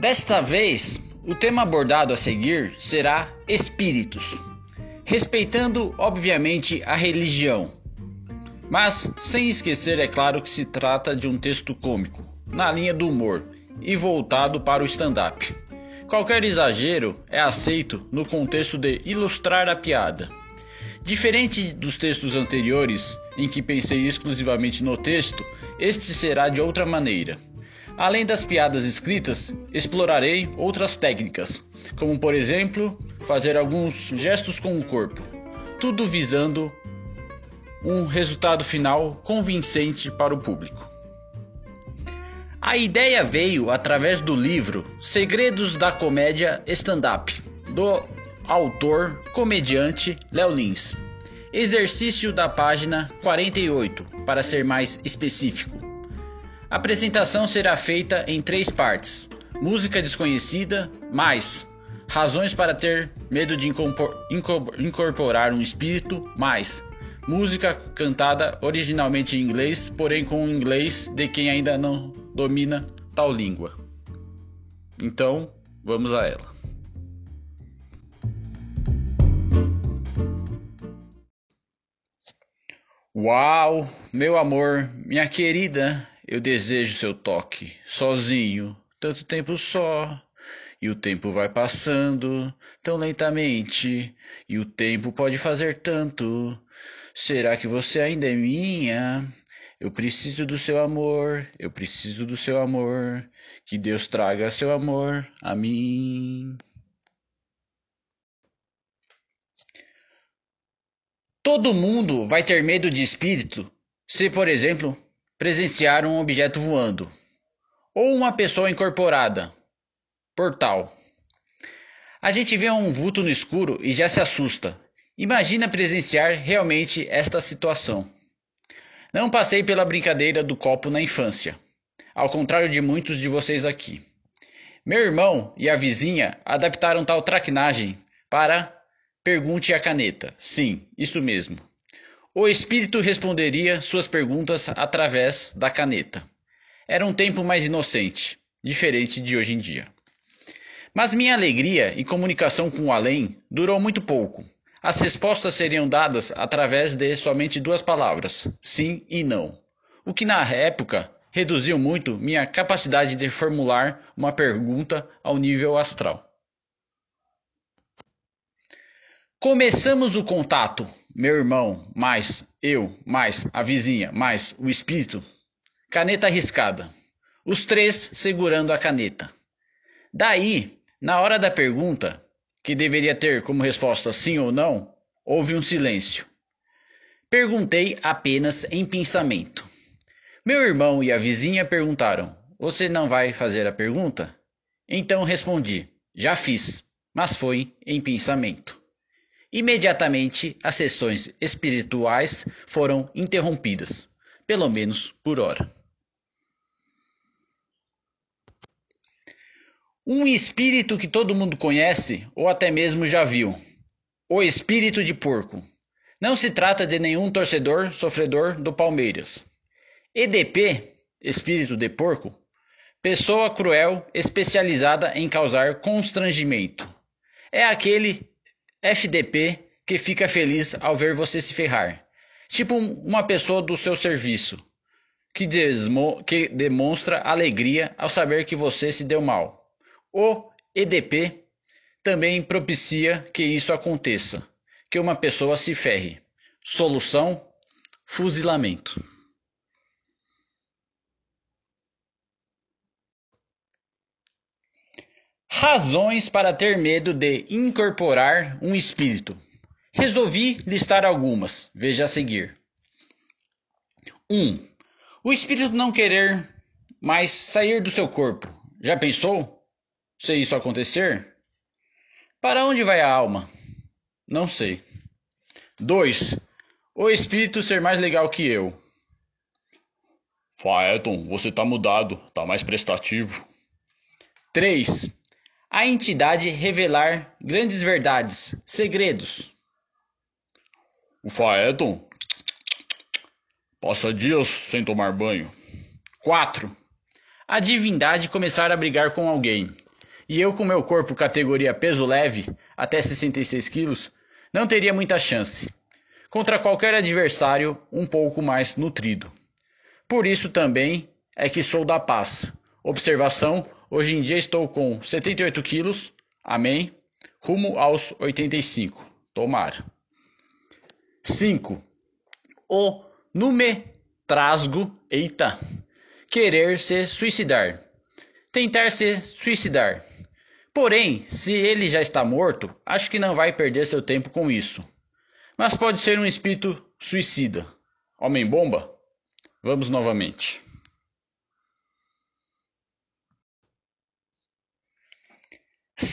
Desta vez, o tema abordado a seguir será espíritos, respeitando obviamente a religião, mas sem esquecer, é claro, que se trata de um texto cômico, na linha do humor e voltado para o stand-up. Qualquer exagero é aceito no contexto de ilustrar a piada. Diferente dos textos anteriores, em que pensei exclusivamente no texto, este será de outra maneira. Além das piadas escritas, explorarei outras técnicas, como por exemplo, fazer alguns gestos com o corpo, tudo visando um resultado final convincente para o público. A ideia veio através do livro Segredos da Comédia Stand-Up, do autor comediante Léo Lins. Exercício da página 48, para ser mais específico. A apresentação será feita em três partes: música desconhecida, mais razões para ter medo de incorporar um espírito, mais música cantada originalmente em inglês, porém com o inglês de quem ainda não domina tal língua. Então, vamos a ela. Uau, meu amor, minha querida, eu desejo seu toque, sozinho, tanto tempo só. E o tempo vai passando tão lentamente, e o tempo pode fazer tanto. Será que você ainda é minha? Eu preciso do seu amor, eu preciso do seu amor. Que Deus traga seu amor a mim. Todo mundo vai ter medo de espírito se, por exemplo, presenciar um objeto voando ou uma pessoa incorporada. Portal. A gente vê um vulto no escuro e já se assusta. Imagina presenciar realmente esta situação. Não passei pela brincadeira do copo na infância, ao contrário de muitos de vocês aqui. Meu irmão e a vizinha adaptaram tal traquinagem para pergunte a caneta. Sim, isso mesmo. O espírito responderia suas perguntas através da caneta. Era um tempo mais inocente, diferente de hoje em dia. Mas minha alegria e comunicação com o além durou muito pouco. As respostas seriam dadas através de somente duas palavras: sim e não. O que na época reduziu muito minha capacidade de formular uma pergunta ao nível astral. Começamos o contato, meu irmão, mais eu, mais a vizinha, mais o espírito. Caneta arriscada. Os três segurando a caneta. Daí, na hora da pergunta, que deveria ter como resposta sim ou não, houve um silêncio. Perguntei apenas em pensamento. Meu irmão e a vizinha perguntaram: Você não vai fazer a pergunta? Então respondi: Já fiz, mas foi em pensamento. Imediatamente as sessões espirituais foram interrompidas, pelo menos por hora. Um espírito que todo mundo conhece ou até mesmo já viu. O espírito de porco. Não se trata de nenhum torcedor sofredor do Palmeiras. EDP, espírito de porco, pessoa cruel especializada em causar constrangimento. É aquele FDP que fica feliz ao ver você se ferrar. Tipo uma pessoa do seu serviço, que, que demonstra alegria ao saber que você se deu mal. O EDP também propicia que isso aconteça, que uma pessoa se ferre. Solução: fuzilamento. Razões para ter medo de incorporar um espírito. Resolvi listar algumas, veja a seguir. 1. Um, o espírito não querer mais sair do seu corpo. Já pensou? Se isso acontecer, para onde vai a alma? Não sei. 2. O espírito ser mais legal que eu. Faeton, você tá mudado, tá mais prestativo. 3. A entidade revelar grandes verdades, segredos. O Faeton passa dias sem tomar banho. 4. A divindade começar a brigar com alguém e eu com meu corpo categoria peso leve, até 66 quilos, não teria muita chance. Contra qualquer adversário um pouco mais nutrido. Por isso também é que sou da paz. Observação: hoje em dia estou com 78 quilos, amém, rumo aos 85. Tomara. 5. O numetrasgo, eita, querer se suicidar. Tentar se suicidar. Porém, se ele já está morto, acho que não vai perder seu tempo com isso. Mas pode ser um espírito suicida. Homem-bomba? Vamos novamente.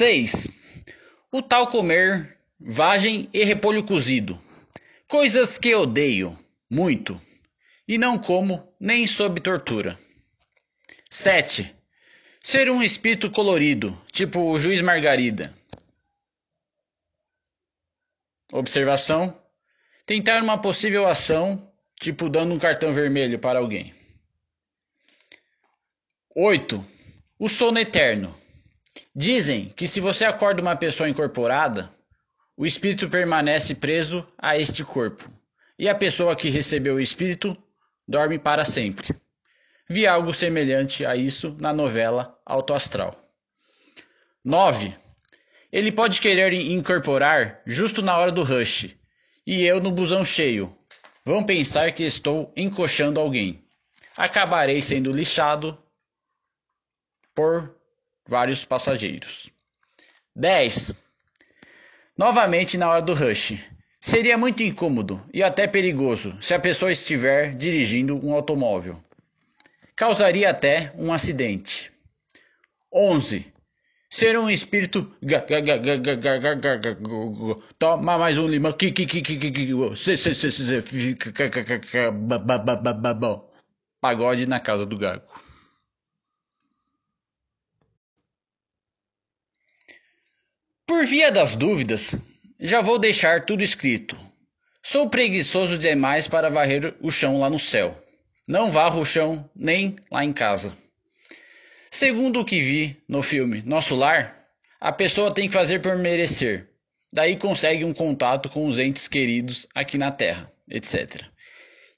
Seis. O tal comer vagem e repolho cozido. Coisas que odeio muito e não como nem sob tortura. 7. Ser um espírito colorido, tipo o juiz Margarida. Observação: tentar uma possível ação, tipo dando um cartão vermelho para alguém. 8. O sono eterno. Dizem que se você acorda uma pessoa incorporada, o espírito permanece preso a este corpo, e a pessoa que recebeu o espírito dorme para sempre. Vi algo semelhante a isso na novela Alto Astral. 9. Ele pode querer incorporar justo na hora do rush, e eu no busão cheio. Vão pensar que estou encoxando alguém. Acabarei sendo lixado por vários passageiros. 10. Novamente na hora do rush. Seria muito incômodo e até perigoso se a pessoa estiver dirigindo um automóvel. Causaria até um acidente. 11. Ser um espírito. Toma mais um limão. Pagode na casa do gago. Por via das dúvidas, já vou deixar tudo escrito. Sou preguiçoso demais para varrer o chão lá no céu. Não varro o chão nem lá em casa. Segundo o que vi no filme Nosso Lar, a pessoa tem que fazer por merecer. Daí consegue um contato com os entes queridos aqui na Terra, etc.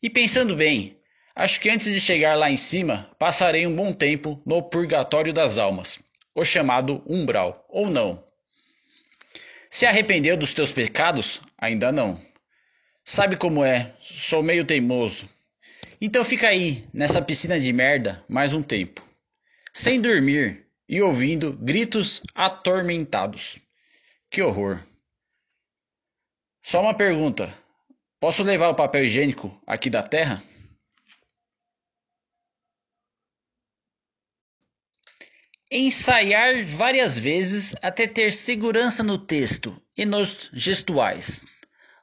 E pensando bem, acho que antes de chegar lá em cima, passarei um bom tempo no purgatório das almas, o chamado umbral, ou não. Se arrependeu dos teus pecados? Ainda não. Sabe como é? Sou meio teimoso. Então fica aí, nessa piscina de merda, mais um tempo. Sem dormir e ouvindo gritos atormentados. Que horror. Só uma pergunta. Posso levar o papel higiênico aqui da terra? Ensaiar várias vezes até ter segurança no texto e nos gestuais.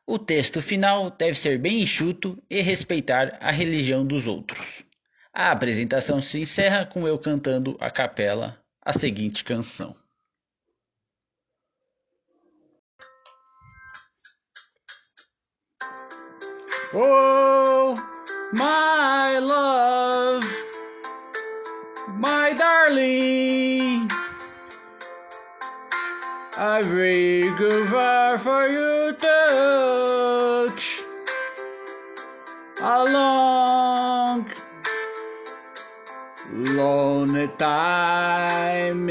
O texto final deve ser bem enxuto e respeitar a religião dos outros. A apresentação se encerra com eu cantando a capela a seguinte canção. Oh, my love. My darling. I will go for you touch a long, lonely time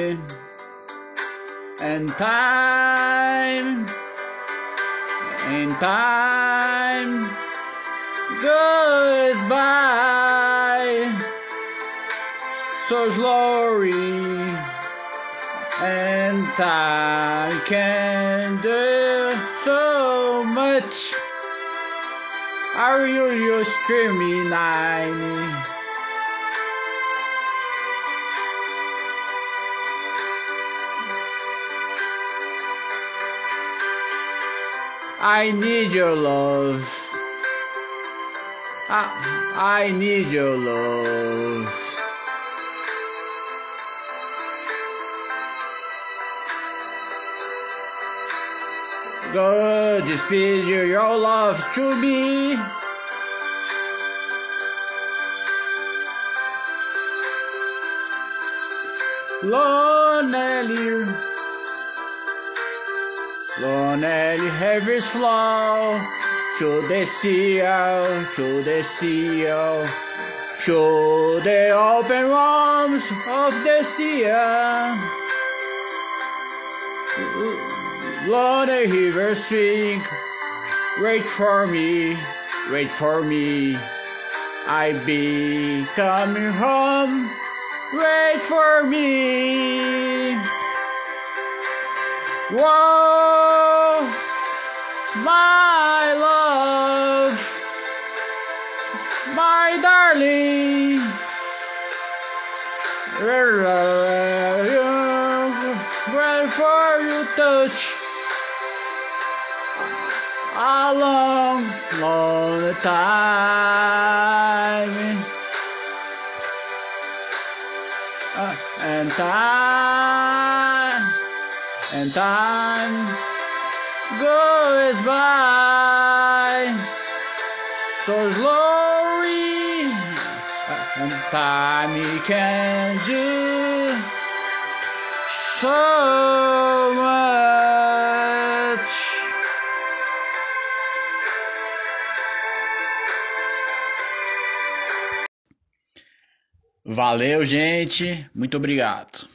and time and time goes by so slowly and I can do so much. Are you you screaming nine? I need your love. I, I need your love. God speed your love to me. Lonely, lonely rivers flow to the sea, to the sea, to the open arms of the sea. Lonely rivers drink, wait for me, wait for me. I be coming home. Wait for me. Whoa, a long, long time. Uh, and time and time goes by so slowly uh, and time can do so much Valeu, gente. Muito obrigado.